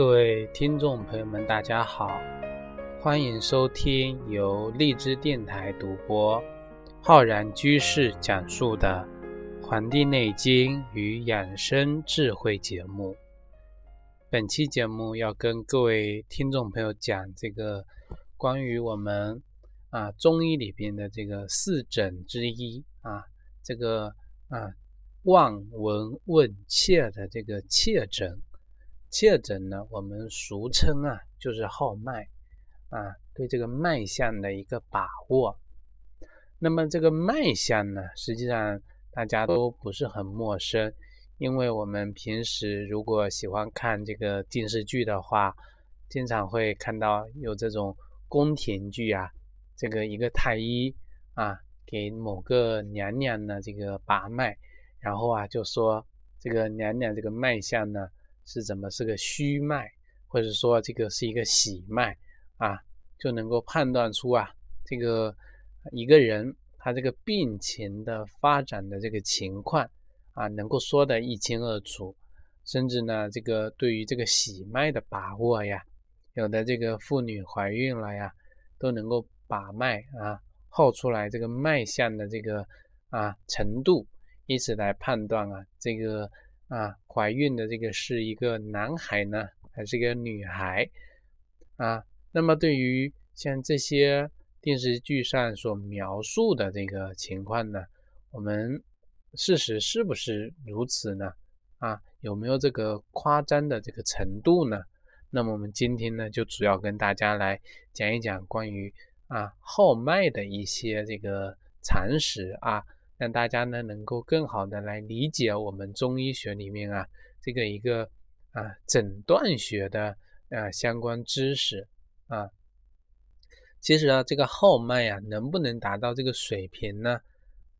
各位听众朋友们，大家好，欢迎收听由荔枝电台独播、浩然居士讲述的《黄帝内经与养生智慧》节目。本期节目要跟各位听众朋友讲这个关于我们啊中医里边的这个四诊之一啊，这个啊望闻问切的这个切诊。切诊呢，我们俗称啊，就是号脉啊，对这个脉象的一个把握。那么这个脉象呢，实际上大家都不是很陌生，因为我们平时如果喜欢看这个电视剧的话，经常会看到有这种宫廷剧啊，这个一个太医啊，给某个娘娘呢这个把脉，然后啊就说这个娘娘这个脉象呢。是怎么是个虚脉，或者说这个是一个喜脉啊，就能够判断出啊，这个一个人他这个病情的发展的这个情况啊，能够说得一清二楚，甚至呢，这个对于这个喜脉的把握呀，有的这个妇女怀孕了呀，都能够把脉啊，号出来这个脉象的这个啊程度，以此来判断啊这个。啊，怀孕的这个是一个男孩呢，还是一个女孩？啊，那么对于像这些电视剧上所描述的这个情况呢，我们事实是不是如此呢？啊，有没有这个夸张的这个程度呢？那么我们今天呢，就主要跟大家来讲一讲关于啊号脉的一些这个常识啊。让大家呢能够更好的来理解我们中医学里面啊这个一个啊诊断学的啊相关知识啊，其实啊这个号脉啊能不能达到这个水平呢？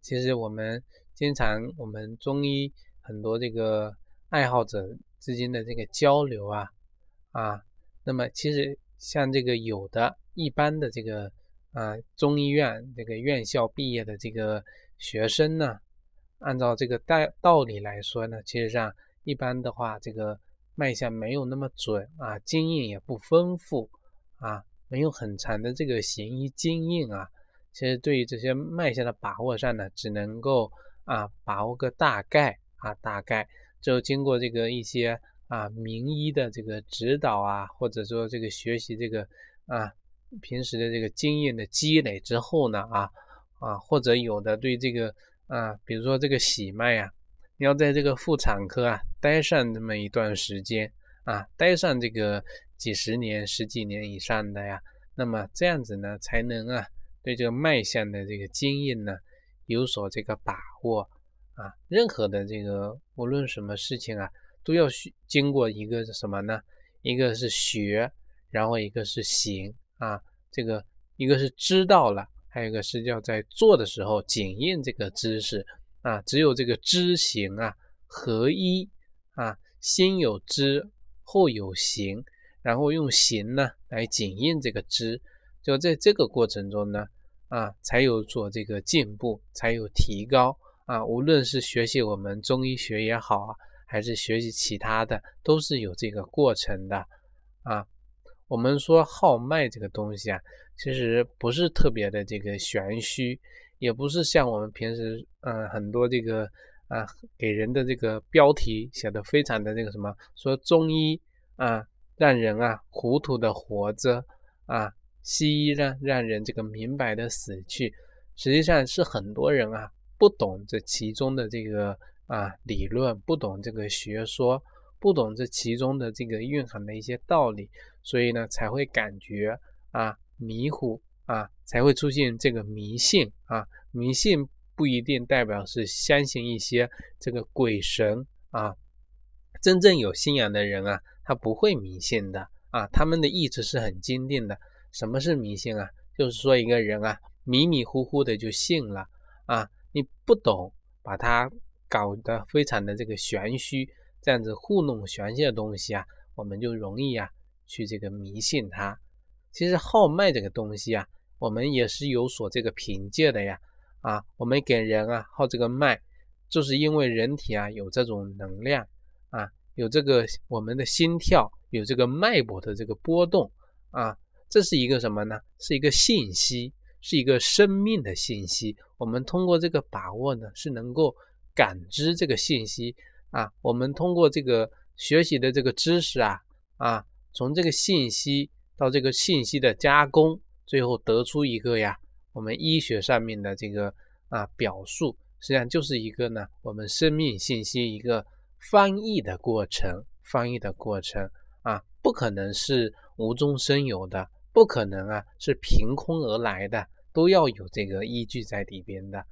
其实我们经常我们中医很多这个爱好者之间的这个交流啊啊，那么其实像这个有的一般的这个啊中医院这个院校毕业的这个。学生呢，按照这个道道理来说呢，其实上一般的话，这个脉象没有那么准啊，经验也不丰富啊，没有很长的这个行医经验啊，其实对于这些脉象的把握上呢，只能够啊把握个大概啊，大概就经过这个一些啊名医的这个指导啊，或者说这个学习这个啊平时的这个经验的积累之后呢啊。啊，或者有的对这个啊，比如说这个喜脉啊，你要在这个妇产科啊待上这么一段时间啊，待上这个几十年、十几年以上的呀，那么这样子呢，才能啊对这个脉象的这个经验呢有所这个把握啊。任何的这个无论什么事情啊，都要学经过一个什么呢？一个是学，然后一个是行啊，这个一个是知道了。还有一个是要在做的时候检验这个知识啊，只有这个知行啊合一啊，先有知后有行，然后用行呢来检验这个知，就在这个过程中呢啊，才有做这个进步，才有提高啊。无论是学习我们中医学也好啊，还是学习其他的，都是有这个过程的啊。我们说号脉这个东西啊。其实不是特别的这个玄虚，也不是像我们平时嗯很多这个啊给人的这个标题写的非常的那个什么，说中医啊让人啊糊涂的活着啊，西医呢让人这个明白的死去。实际上是很多人啊不懂这其中的这个啊理论，不懂这个学说，不懂这其中的这个蕴含的一些道理，所以呢才会感觉啊。迷糊啊，才会出现这个迷信啊。迷信不一定代表是相信一些这个鬼神啊。真正有信仰的人啊，他不会迷信的啊。他们的意志是很坚定的。什么是迷信啊？就是说一个人啊，迷迷糊糊的就信了啊。你不懂，把他搞得非常的这个玄虚，这样子糊弄玄虚的东西啊，我们就容易啊去这个迷信它。其实号脉这个东西啊，我们也是有所这个凭借的呀。啊，我们给人啊号这个脉，就是因为人体啊有这种能量啊，有这个我们的心跳有这个脉搏的这个波动啊，这是一个什么呢？是一个信息，是一个生命的信息。我们通过这个把握呢，是能够感知这个信息啊。我们通过这个学习的这个知识啊啊，从这个信息到这个信息的加工，最后得出一个呀，我们医学上面的这个啊表述，实际上就是一个呢，我们生命信息一个翻译的过程，翻译的过程。啊，不可能是无中生有的，不可能啊，是凭空而来的，都要有这个依据在里边的。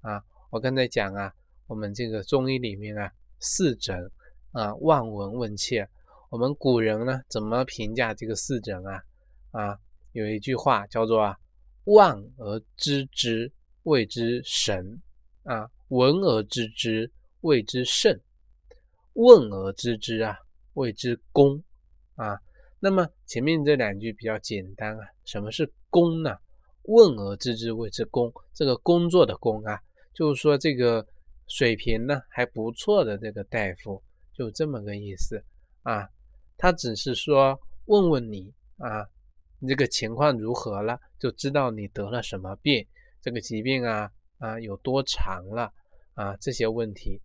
啊，我刚才讲啊，我们这个中医里面啊，四诊啊，望闻问切，我们古人呢怎么评价这个四诊啊？啊，有一句话叫做啊，望而知之谓之神，啊，闻而知之谓之圣，问而知之啊谓之公。啊，那么前面这两句比较简单啊。什么是工呢？问而知之谓之工。这个工作的工啊，就是说这个水平呢还不错的这个大夫，就这么个意思啊。他只是说问问你啊，你这个情况如何了，就知道你得了什么病，这个疾病啊啊有多长了啊这些问题。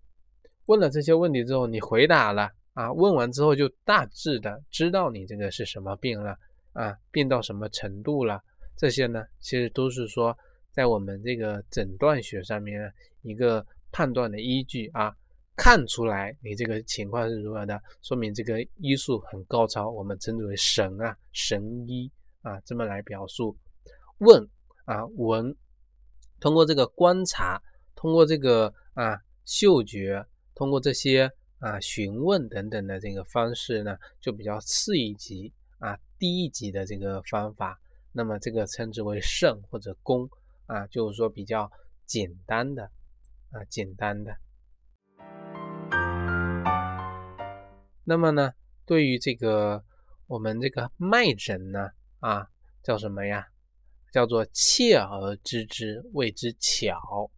问了这些问题之后，你回答了。啊，问完之后就大致的知道你这个是什么病了啊，病到什么程度了，这些呢，其实都是说在我们这个诊断学上面一个判断的依据啊，看出来你这个情况是如何的，说明这个医术很高超，我们称之为神啊，神医啊，这么来表述。问啊，闻，通过这个观察，通过这个啊嗅觉，通过这些。啊，询问等等的这个方式呢，就比较次一级啊，低一级的这个方法。那么这个称之为圣或者功啊，就是说比较简单的啊，简单的。那么呢，对于这个我们这个脉诊呢啊，叫什么呀？叫做切而知之谓之巧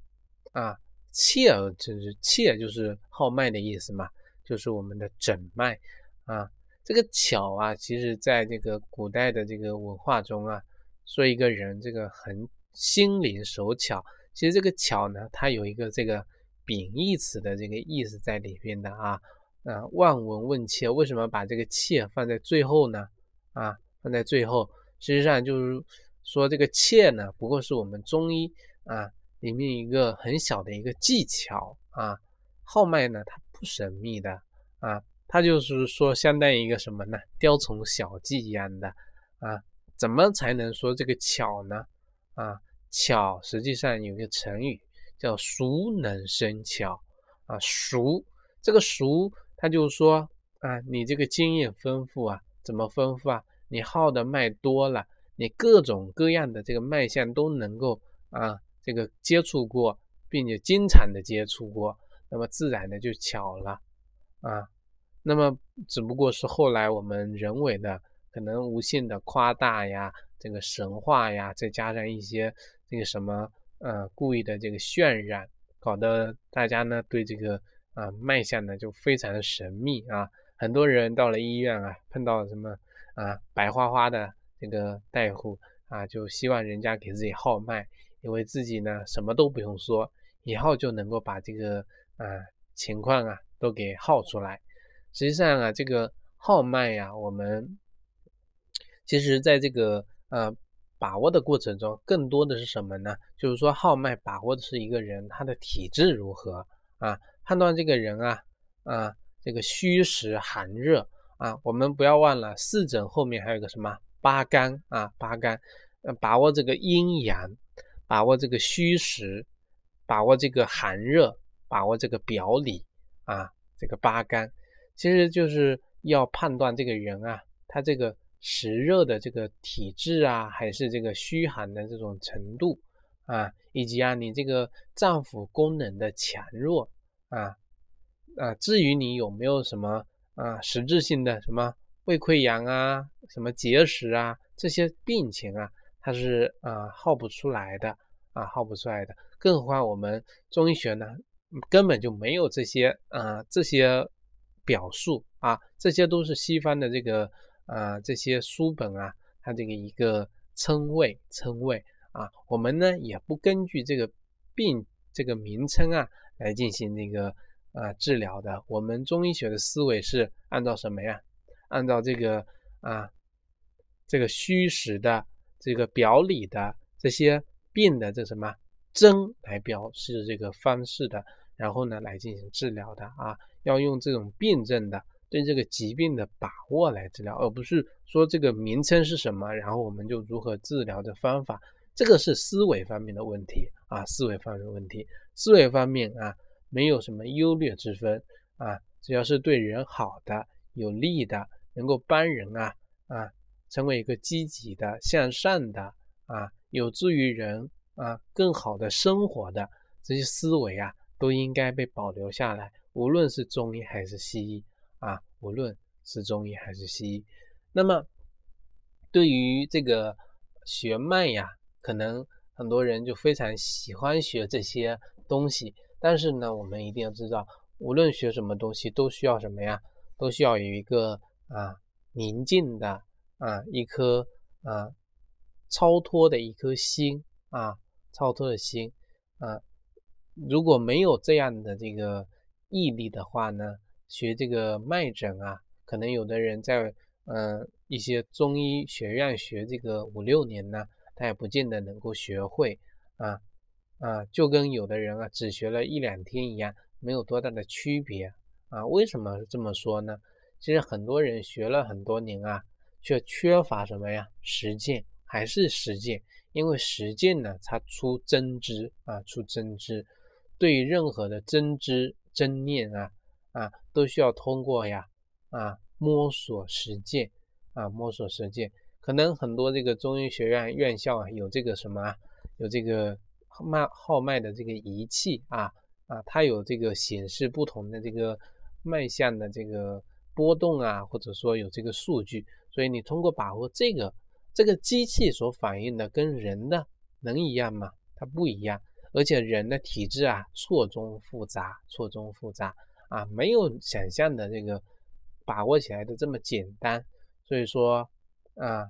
啊。切而知之，切就是号脉的意思嘛，就是我们的诊脉啊。这个巧啊，其实在这个古代的这个文化中啊，说一个人这个很心灵手巧，其实这个巧呢，它有一个这个贬义词的这个意思在里边的啊。啊，望闻问切，为什么把这个切放在最后呢？啊，放在最后，实际上就是说这个切呢，不过是我们中医啊。里面一个很小的一个技巧啊，号脉呢，它不神秘的啊，它就是说相当于一个什么呢？雕虫小技一样的啊，怎么才能说这个巧呢？啊，巧实际上有一个成语叫熟能生巧啊，熟这个熟，他就说啊，你这个经验丰富啊，怎么丰富啊？你号的脉多了，你各种各样的这个脉象都能够啊。这个接触过，并且经常的接触过，那么自然的就巧了啊。那么只不过是后来我们人为的可能无限的夸大呀，这个神话呀，再加上一些这个什么呃故意的这个渲染，搞得大家呢对这个啊脉象呢就非常的神秘啊。很多人到了医院啊，碰到什么啊白花花的这个大夫啊，就希望人家给自己号脉。因为自己呢什么都不用说，以后就能够把这个啊情况啊都给号出来。实际上啊，这个号脉呀，我们其实在这个呃把握的过程中，更多的是什么呢？就是说号脉把握的是一个人他的体质如何啊，判断这个人啊啊这个虚实寒热啊。我们不要忘了四诊后面还有个什么八肝啊八肝，把握这个阴阳。把握这个虚实，把握这个寒热，把握这个表里啊，这个八肝，其实就是要判断这个人啊，他这个实热的这个体质啊，还是这个虚寒的这种程度啊，以及啊你这个脏腑功能的强弱啊啊，至于你有没有什么啊实质性的什么胃溃疡啊，什么结石啊这些病情啊。它是啊耗不出来的啊耗不出来的，更何况我们中医学呢根本就没有这些啊这些表述啊，这些都是西方的这个啊这些书本啊，它这个一个称谓称谓啊，我们呢也不根据这个病这个名称啊来进行那个啊治疗的，我们中医学的思维是按照什么呀？按照这个啊这个虚实的这个表里的这些病的这什么征来表示这个方式的，然后呢来进行治疗的啊。要用这种病症的对这个疾病的把握来治疗，而不是说这个名称是什么，然后我们就如何治疗的方法，这个是思维方面的问题啊，思维方面的问题，思维方面啊，没有什么优劣之分啊，只要是对人好的、有利的，能够帮人啊啊，成为一个积极的、向善的啊，有助于人啊更好的生活的这些思维啊，都应该被保留下来。无论是中医还是西医啊，无论是中医还是西医，那么对于这个学脉呀，可能很多人就非常喜欢学这些东西。但是呢，我们一定要知道，无论学什么东西，都需要什么呀？都需要有一个啊宁静的啊一颗啊超脱的一颗心啊超脱的心啊。如果没有这样的这个。毅力的话呢，学这个脉诊啊，可能有的人在嗯一些中医学院学这个五六年呢，他也不见得能够学会啊啊，就跟有的人啊只学了一两天一样，没有多大的区别啊。为什么这么说呢？其实很多人学了很多年啊，却缺乏什么呀？实践还是实践，因为实践呢，它出真知啊，出真知，对于任何的真知。真念啊啊，都需要通过呀啊摸索实践啊摸索实践，可能很多这个中医学院院校啊有这个什么啊有这个脉号脉的这个仪器啊啊，它有这个显示不同的这个脉象的这个波动啊，或者说有这个数据，所以你通过把握这个这个机器所反映的跟人的能一样吗？它不一样。而且人的体质啊，错综复杂，错综复杂啊，没有想象的这个把握起来的这么简单。所以说啊，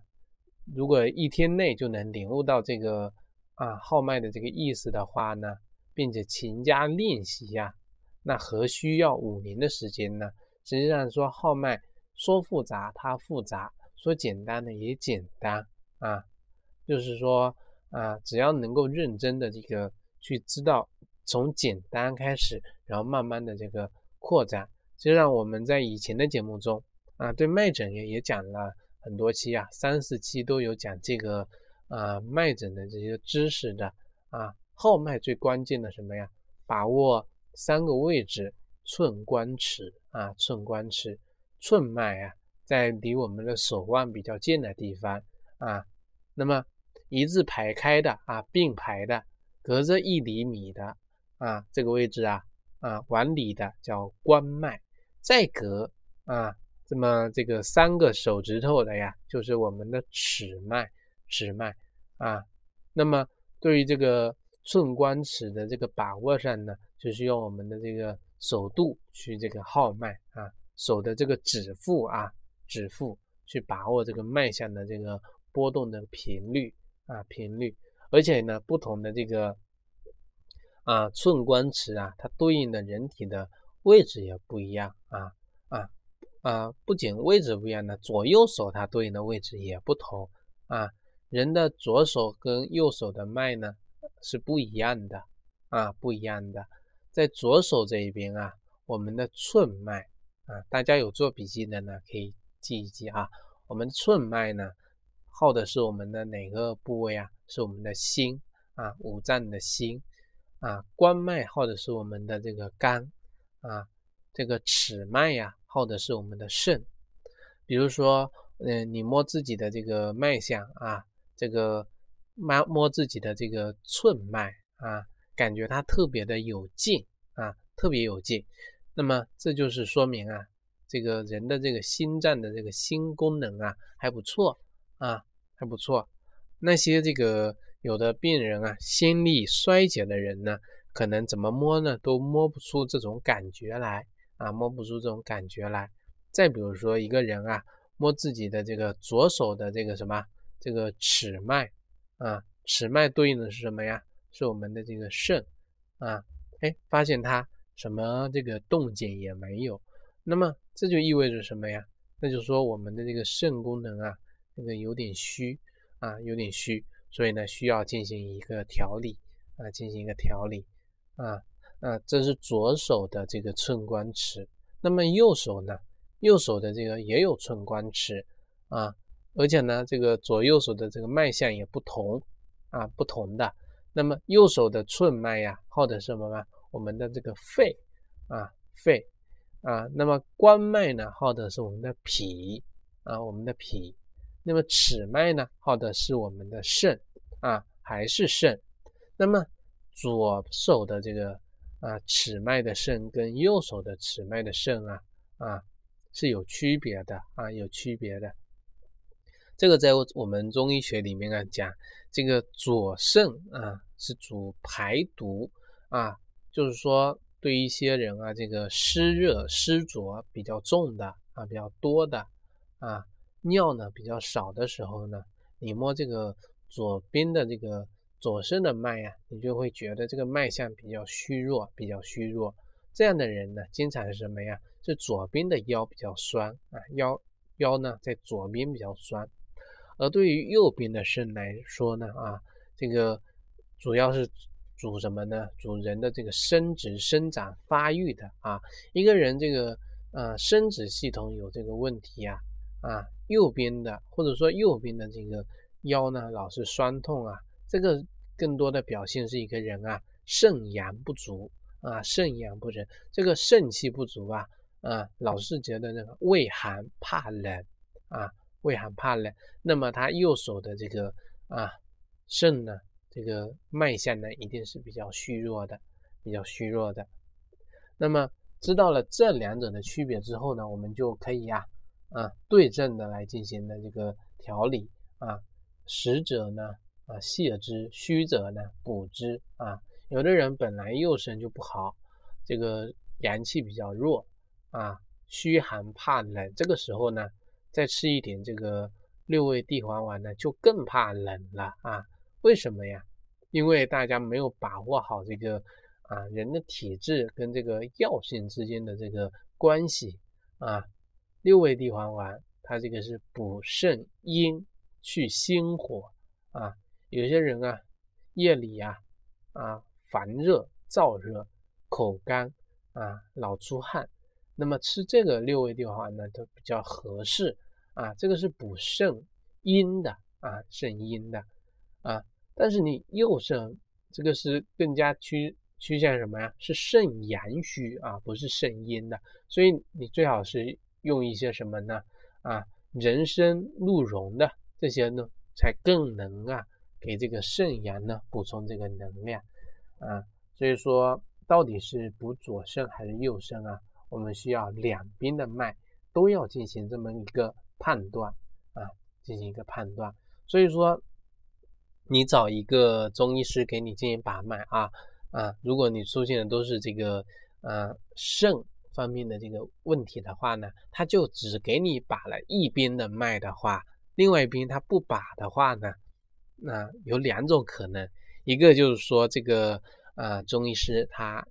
如果一天内就能领悟到这个啊号脉的这个意思的话呢，并且勤加练习呀，那何需要五年的时间呢？实际上说号脉说复杂它复杂，说简单的也简单啊，就是说啊，只要能够认真的这个。去知道从简单开始，然后慢慢的这个扩展，就让我们在以前的节目中啊，对脉诊也也讲了很多期啊，三四期都有讲这个啊脉诊的这些知识的啊。号脉最关键的什么呀？把握三个位置，寸关尺啊，寸关尺，寸脉啊，在离我们的手腕比较近的地方啊，那么一字排开的啊，并排的。隔着一厘米的啊，这个位置啊啊往里的叫关脉，再隔啊那么这个三个手指头的呀，就是我们的尺脉，尺脉啊。那么对于这个寸关尺的这个把握上呢，就是用我们的这个手度去这个号脉啊，手的这个指腹啊，指腹去把握这个脉象的这个波动的频率啊，频率。而且呢，不同的这个啊寸关尺啊，它对应的人体的位置也不一样啊啊！不仅位置不一样呢，左右手它对应的位置也不同啊。人的左手跟右手的脉呢是不一样的啊，不一样的。在左手这一边啊，我们的寸脉啊，大家有做笔记的呢，可以记一记啊。我们寸脉呢，耗的是我们的哪个部位啊？是我们的心啊，五脏的心啊，关脉耗的是我们的这个肝啊，这个尺脉呀耗的是我们的肾。比如说，嗯，你摸自己的这个脉象啊，这个摸摸自己的这个寸脉啊，感觉它特别的有劲啊，特别有劲。那么这就是说明啊，这个人的这个心脏的这个心功能啊还不错啊，还不错。那些这个有的病人啊，心力衰竭的人呢，可能怎么摸呢，都摸不出这种感觉来啊，摸不出这种感觉来。再比如说一个人啊，摸自己的这个左手的这个什么这个尺脉啊，尺脉对应的是什么呀？是我们的这个肾啊，哎，发现它什么这个动静也没有，那么这就意味着什么呀？那就是说我们的这个肾功能啊，这个有点虚啊，有点虚，所以呢需要进行一个调理啊，进行一个调理啊啊，这是左手的这个寸关尺，那么右手呢，右手的这个也有寸关尺啊，而且呢这个左右手的这个脉象也不同啊，不同的。那么右手的寸脉呀，号的是什么呢？我们的这个肺啊，肺啊。那么关脉呢，号的是我们的脾啊，我们的脾。那么尺脉呢，号的是我们的肾啊，还是肾。那么左手的这个啊尺脉的肾跟右手的尺脉的肾啊啊是有区别的啊，有区别的。这个在我们中医学里面啊讲，这个左肾啊是主排毒啊，就是说对一些人啊，这个湿热湿浊比较重的啊，比较多的啊，尿呢比较少的时候呢，你摸这个左边的这个左肾的脉啊，你就会觉得这个脉象比较虚弱，比较虚弱。这样的人呢，经常是什么呀？是左边的腰比较酸啊，腰腰呢在左边比较酸。而对于右边的肾来说呢，啊，这个主要是主什么呢？主人的这个生殖、生长、发育的啊。一个人这个呃生殖系统有这个问题啊，啊，右边的或者说右边的这个腰呢老是酸痛啊，这个更多的表现是一个人啊肾阳不足啊，肾阳不足，这个肾气不足啊，啊，老是觉得那个畏寒怕冷啊。畏寒怕冷，那么他右手的这个啊肾呢，这个脉象呢，一定是比较虚弱的，比较虚弱的。那么知道了这两者的区别之后呢，我们就可以呀啊对症的来进行的这个调理啊，实者呢啊泻之，虚者呢补之啊。有的人本来右肾就不好，这个阳气比较弱啊，虚寒怕冷，这个时候呢。再吃一点这个六味地黄丸呢，就更怕冷了啊？为什么呀？因为大家没有把握好这个啊人的体质跟这个药性之间的这个关系啊。六味地黄丸它这个是补肾阴、去心火啊。有些人啊夜里呀啊烦热、燥热、口干啊、老出汗。那么吃这个六味地黄丸呢，就比较合适啊。这个是补肾阴的啊，肾阴的啊。但是你右肾这个是更加趋趋向什么呀？是肾阳虚啊，不是肾阴的。所以你最好是用一些什么呢？啊，人参、鹿茸的这些呢，才更能啊给这个肾阳呢补充这个能量啊。所以说，到底是补左肾还是右肾啊？我们需要两边的脉都要进行这么一个判断啊，进行一个判断。所以说，你找一个中医师给你进行把脉啊啊，如果你出现的都是这个呃肾方面的这个问题的话呢，他就只给你把了一边的脉的话，另外一边他不把的话呢，那有两种可能，一个就是说这个呃中医师他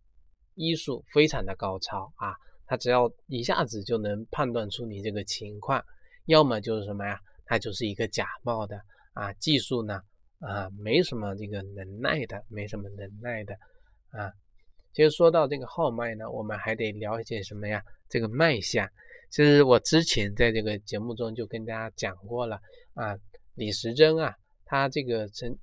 医术非常的高超啊。他只要一下子就能判断出你这个情况，要么就是什么呀？他就是一个假冒的啊，技术呢啊没什么这个能耐的，没什么能耐的啊。其实说到这个号脉呢，我们还得了解什么呀？这个脉象。其实我之前在这个节目中就跟大家讲过了啊，李时珍啊，他这个成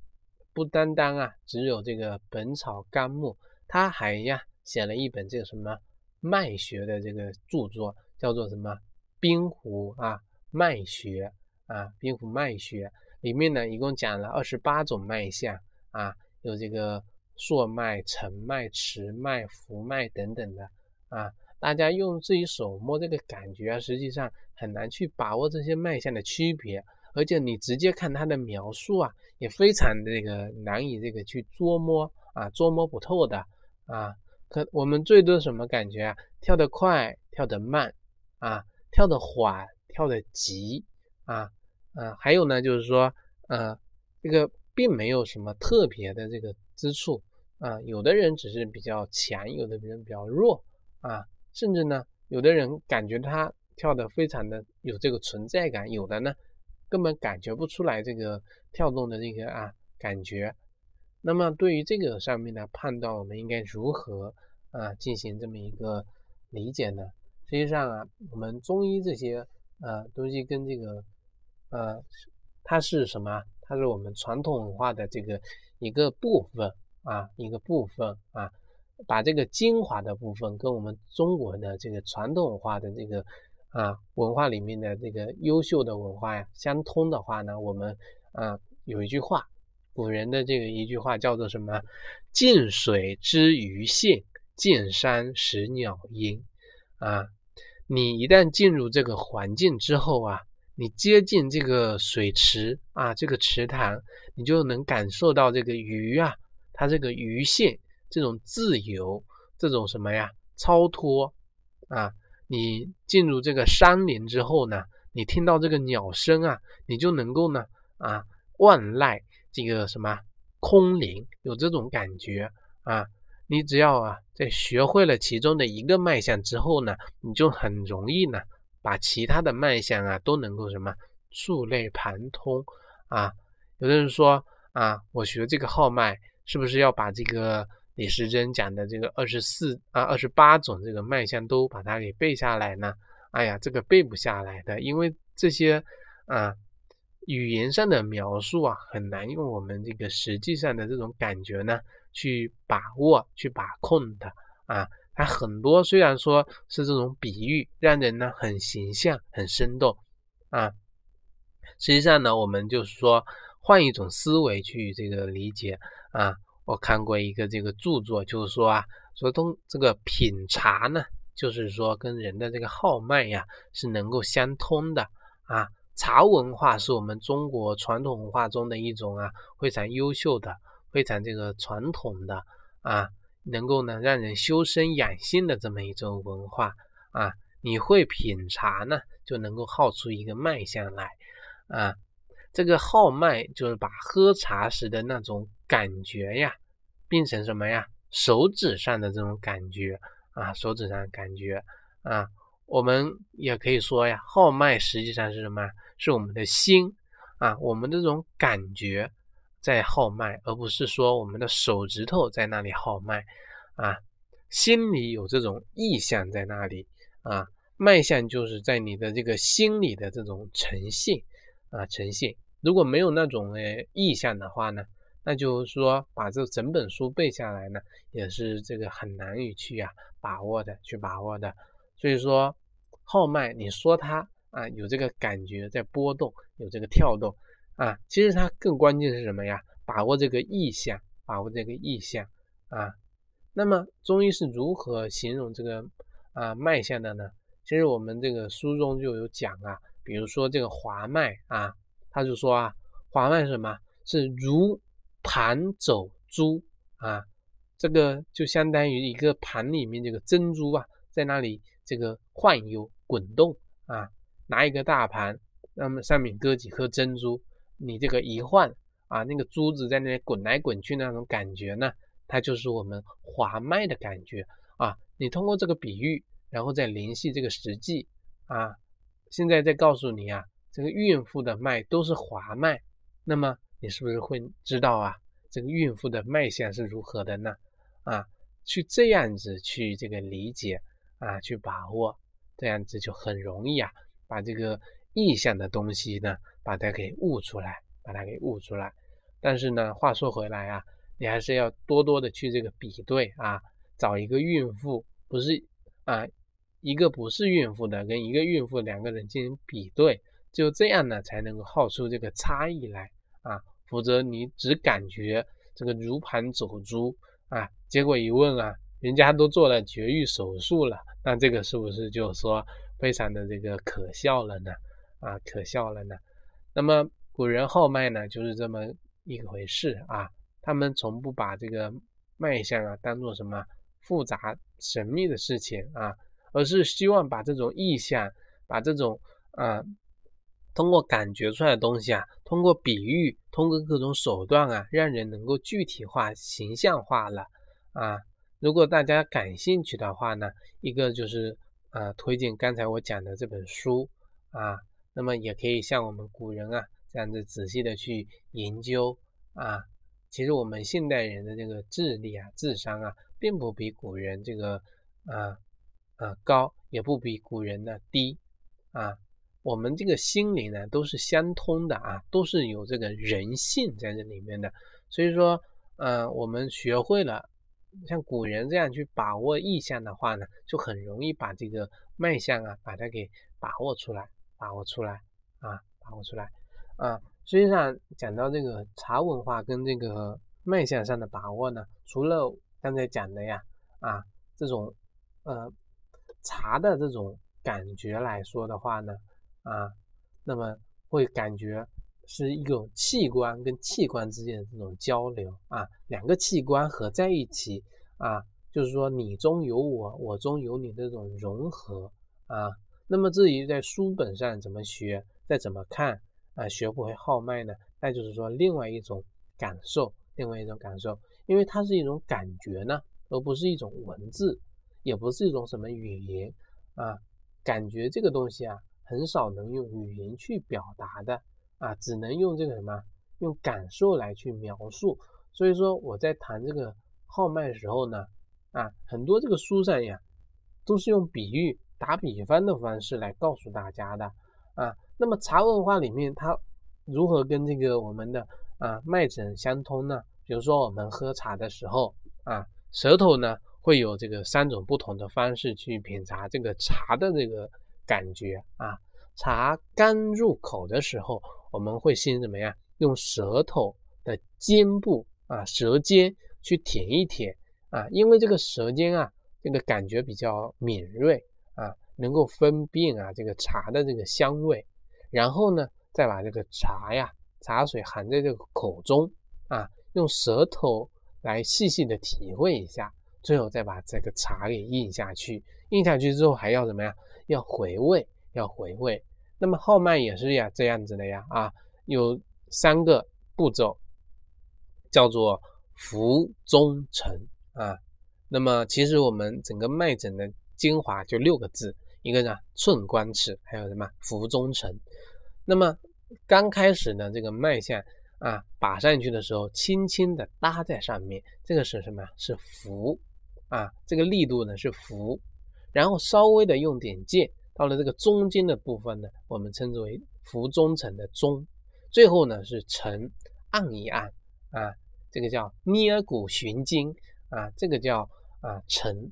不单单啊只有这个《本草纲目》，他还呀写了一本这个什么？脉学的这个著作叫做什么？冰湖啊，脉学啊，冰湖脉学里面呢，一共讲了二十八种脉象啊，有这个朔脉、沉脉、迟脉、浮脉等等的啊。大家用自己手摸这个感觉啊，实际上很难去把握这些脉象的区别，而且你直接看它的描述啊，也非常这个难以这个去捉摸啊，捉摸不透的啊。可我们最多什么感觉啊？跳得快，跳得慢，啊，跳得缓，跳得急，啊，啊，还有呢，就是说，呃，这个并没有什么特别的这个之处，啊，有的人只是比较强，有的人比较弱，啊，甚至呢，有的人感觉他跳得非常的有这个存在感，有的呢，根本感觉不出来这个跳动的这个啊感觉。那么对于这个上面的判断，我们应该如何啊进行这么一个理解呢？实际上啊，我们中医这些呃东西跟这个呃它是什么？它是我们传统文化的这个一个部分啊，一个部分啊，把这个精华的部分跟我们中国的这个传统文化的这个啊文化里面的这个优秀的文化呀相通的话呢，我们啊有一句话。古人的这个一句话叫做什么？近水知鱼性，近山识鸟音。啊，你一旦进入这个环境之后啊，你接近这个水池啊，这个池塘，你就能感受到这个鱼啊，它这个鱼性，这种自由，这种什么呀，超脱啊。你进入这个山林之后呢，你听到这个鸟声啊，你就能够呢啊，万籁。这个什么空灵有这种感觉啊？你只要啊在学会了其中的一个脉象之后呢，你就很容易呢把其他的脉象啊都能够什么触类旁通啊。有的人说啊，我学这个号脉是不是要把这个李时珍讲的这个二十四啊二十八种这个脉象都把它给背下来呢？哎呀，这个背不下来的，因为这些啊。语言上的描述啊，很难用我们这个实际上的这种感觉呢去把握、去把控的啊。它很多虽然说是这种比喻，让人呢很形象、很生动啊。实际上呢，我们就是说换一种思维去这个理解啊。我看过一个这个著作，就是说啊，说通这个品茶呢，就是说跟人的这个号脉呀是能够相通的啊。茶文化是我们中国传统文化中的一种啊，非常优秀的、非常这个传统的啊，能够呢让人修身养性的这么一种文化啊。你会品茶呢，就能够号出一个脉象来啊。这个号脉就是把喝茶时的那种感觉呀，变成什么呀？手指上的这种感觉啊，手指上感觉啊。我们也可以说呀，号脉实际上是什么？是我们的心啊，我们这种感觉在号脉，而不是说我们的手指头在那里号脉啊。心里有这种意象在那里啊，脉象就是在你的这个心里的这种诚信啊，诚信。如果没有那种诶意象的话呢，那就是说把这整本书背下来呢，也是这个很难以去啊把握的，去把握的。所以说，号脉，你说它啊，有这个感觉在波动，有这个跳动啊，其实它更关键是什么呀？把握这个意象，把握这个意象啊。那么中医是如何形容这个啊脉象的呢？其实我们这个书中就有讲啊，比如说这个滑脉啊，他就说啊，滑脉是什么？是如盘走珠啊，这个就相当于一个盘里面这个珍珠啊，在那里。这个晃悠滚动啊，拿一个大盘，那么上面搁几颗珍珠，你这个一晃啊，那个珠子在那里滚来滚去那种感觉呢，它就是我们滑脉的感觉啊。你通过这个比喻，然后再联系这个实际啊，现在再告诉你啊，这个孕妇的脉都是滑脉，那么你是不是会知道啊，这个孕妇的脉象是如何的呢？啊，去这样子去这个理解。啊，去把握，这样子就很容易啊，把这个意象的东西呢，把它给悟出来，把它给悟出来。但是呢，话说回来啊，你还是要多多的去这个比对啊，找一个孕妇，不是啊，一个不是孕妇的跟一个孕妇两个人进行比对，就这样呢，才能够号出这个差异来啊，否则你只感觉这个如盘走珠啊，结果一问啊。人家都做了绝育手术了，那这个是不是就说非常的这个可笑了呢？啊，可笑了呢。那么古人号脉呢，就是这么一回事啊。他们从不把这个脉象啊当做什么复杂神秘的事情啊，而是希望把这种意象，把这种啊，通过感觉出来的东西啊，通过比喻，通过各种手段啊，让人能够具体化、形象化了啊。如果大家感兴趣的话呢，一个就是呃推荐刚才我讲的这本书啊，那么也可以像我们古人啊这样子仔细的去研究啊。其实我们现代人的这个智力啊、智商啊，并不比古人这个啊啊高，也不比古人呢低啊。我们这个心灵呢都是相通的啊，都是有这个人性在这里面的。所以说，呃，我们学会了。像古人这样去把握意象的话呢，就很容易把这个脉象啊，把它给把握出来，把握出来啊，把握出来啊。实际上讲到这个茶文化跟这个脉象上的把握呢，除了刚才讲的呀啊这种呃茶的这种感觉来说的话呢啊，那么会感觉。是一种器官跟器官之间的这种交流啊，两个器官合在一起啊，就是说你中有我，我中有你这种融合啊。那么至于在书本上怎么学，再怎么看啊，学不会号脉呢？那就是说另外一种感受，另外一种感受，因为它是一种感觉呢，而不是一种文字，也不是一种什么语言啊。感觉这个东西啊，很少能用语言去表达的。啊，只能用这个什么，用感受来去描述。所以说我在谈这个号脉的时候呢，啊，很多这个书上呀，都是用比喻、打比方的方式来告诉大家的。啊，那么茶文化里面它如何跟这个我们的啊脉诊相通呢？比如说我们喝茶的时候，啊，舌头呢会有这个三种不同的方式去品茶这个茶的这个感觉啊。茶刚入口的时候。我们会先怎么样？用舌头的尖部啊，舌尖去舔一舔啊，因为这个舌尖啊，这个感觉比较敏锐啊，能够分辨啊这个茶的这个香味。然后呢，再把这个茶呀，茶水含在这个口中啊，用舌头来细细的体会一下，最后再把这个茶给咽下去。咽下去之后还要怎么样？要回味，要回味。那么号脉也是呀，这样子的呀，啊，有三个步骤，叫做浮中沉啊。那么其实我们整个脉诊的精华就六个字，一个呢寸关尺，还有什么浮中沉。那么刚开始呢，这个脉象啊把上去的时候，轻轻的搭在上面，这个是什么？是浮啊，这个力度呢是浮，然后稍微的用点劲。到了这个中间的部分呢，我们称之为浮中沉的中，最后呢是沉按一按啊，这个叫捏骨寻经啊，这个叫啊沉，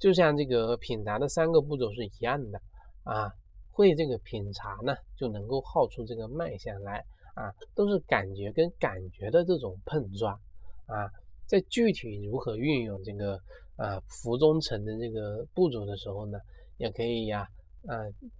就像这个品茶的三个步骤是一样的啊。会这个品茶呢，就能够号出这个脉象来啊，都是感觉跟感觉的这种碰撞啊。在具体如何运用这个啊浮中沉的这个步骤的时候呢，也可以呀。呃，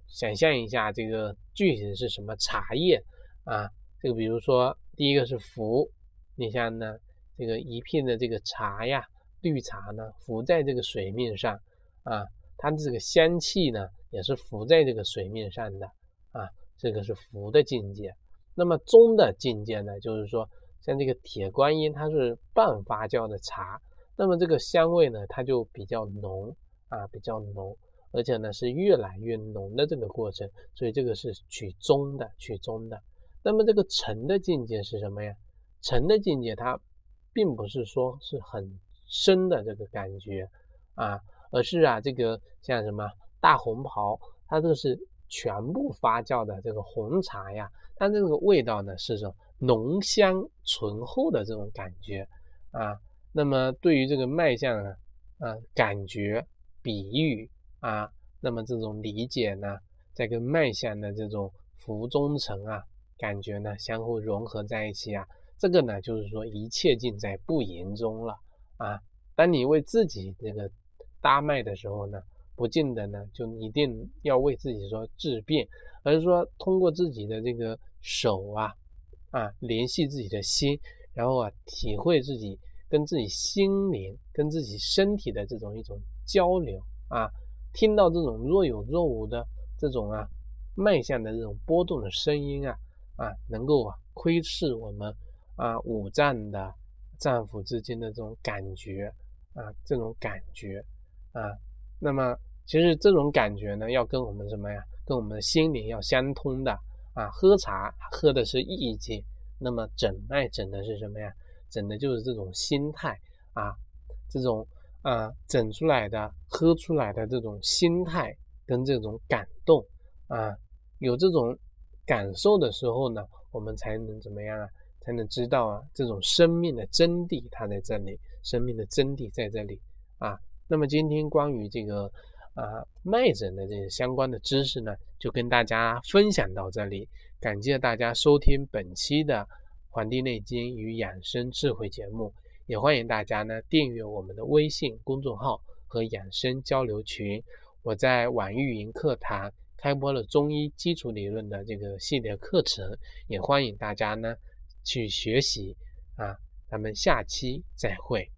想象一下这个具体是什么茶叶啊？这个比如说第一个是浮，你像呢这个一片的这个茶呀，绿茶呢浮在这个水面上啊，它的这个香气呢也是浮在这个水面上的啊，这个是浮的境界。那么中的境界呢，就是说像这个铁观音，它是半发酵的茶，那么这个香味呢，它就比较浓啊，比较浓。而且呢是越来越浓的这个过程，所以这个是取中的，取中的。那么这个沉的境界是什么呀？沉的境界它并不是说是很深的这个感觉啊，而是啊这个像什么大红袍，它这个是全部发酵的这个红茶呀，它这个味道呢是种浓香醇厚的这种感觉啊。那么对于这个脉象啊，啊感觉比喻。啊，那么这种理解呢，在跟脉象的这种浮中层啊，感觉呢相互融合在一起啊，这个呢就是说一切尽在不言中了啊。当你为自己这个搭脉的时候呢，不见得呢就一定要为自己说治病，而是说通过自己的这个手啊啊联系自己的心，然后啊体会自己跟自己心灵、跟自己身体的这种一种交流啊，听到这种若有若无的这种啊脉象的这种波动的声音啊啊，能够啊窥视我们啊五脏的脏腑之间的这种感觉啊，这种感觉啊，那么其实这种感觉呢，要跟我们什么呀？跟我们的心灵要相通的啊。喝茶喝的是意境，那么诊脉诊的是什么呀？整的就是这种心态啊，这种啊整出来的、喝出来的这种心态跟这种感动啊，有这种感受的时候呢，我们才能怎么样啊？才能知道啊，这种生命的真谛它在这里，生命的真谛在这里啊。那么今天关于这个啊脉诊的这些相关的知识呢，就跟大家分享到这里，感谢大家收听本期的。《黄帝内经与养生智慧》节目，也欢迎大家呢订阅我们的微信公众号和养生交流群。我在网易云课堂开播了中医基础理论的这个系列课程，也欢迎大家呢去学习啊。咱们下期再会。